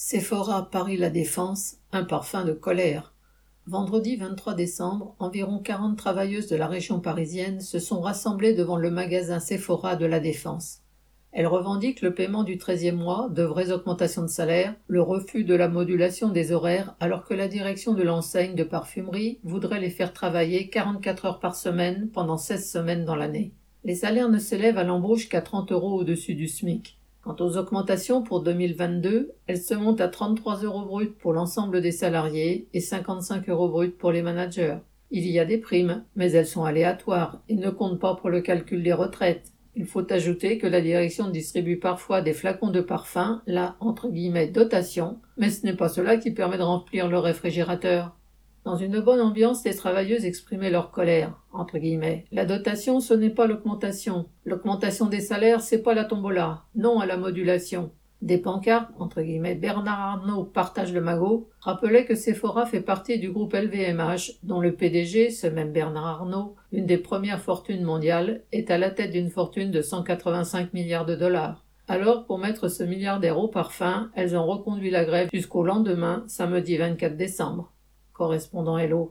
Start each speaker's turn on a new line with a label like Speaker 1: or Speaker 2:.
Speaker 1: Sephora Paris La Défense, un parfum de colère. Vendredi 23 décembre, environ 40 travailleuses de la région parisienne se sont rassemblées devant le magasin Sephora de La Défense. Elles revendiquent le paiement du 13e mois, de vraies augmentations de salaire, le refus de la modulation des horaires, alors que la direction de l'enseigne de parfumerie voudrait les faire travailler 44 heures par semaine pendant 16 semaines dans l'année. Les salaires ne s'élèvent à l'embauche qu'à 30 euros au-dessus du SMIC. Quant aux augmentations pour 2022, elles se montent à 33 euros bruts pour l'ensemble des salariés et 55 euros bruts pour les managers. Il y a des primes, mais elles sont aléatoires et ne comptent pas pour le calcul des retraites. Il faut ajouter que la direction distribue parfois des flacons de parfum, la entre guillemets dotation, mais ce n'est pas cela qui permet de remplir le réfrigérateur. Dans une bonne ambiance, les travailleuses exprimaient leur colère. La dotation, ce n'est pas l'augmentation. L'augmentation des salaires, c'est pas la tombola. Non à la modulation. Des pancartes, Bernard Arnault partage le magot, rappelaient que Sephora fait partie du groupe LVMH, dont le PDG, ce même Bernard Arnault, une des premières fortunes mondiales, est à la tête d'une fortune de 185 milliards de dollars. Alors, pour mettre ce milliardaire au parfum, elles ont reconduit la grève jusqu'au lendemain, samedi 24 décembre correspondant Hello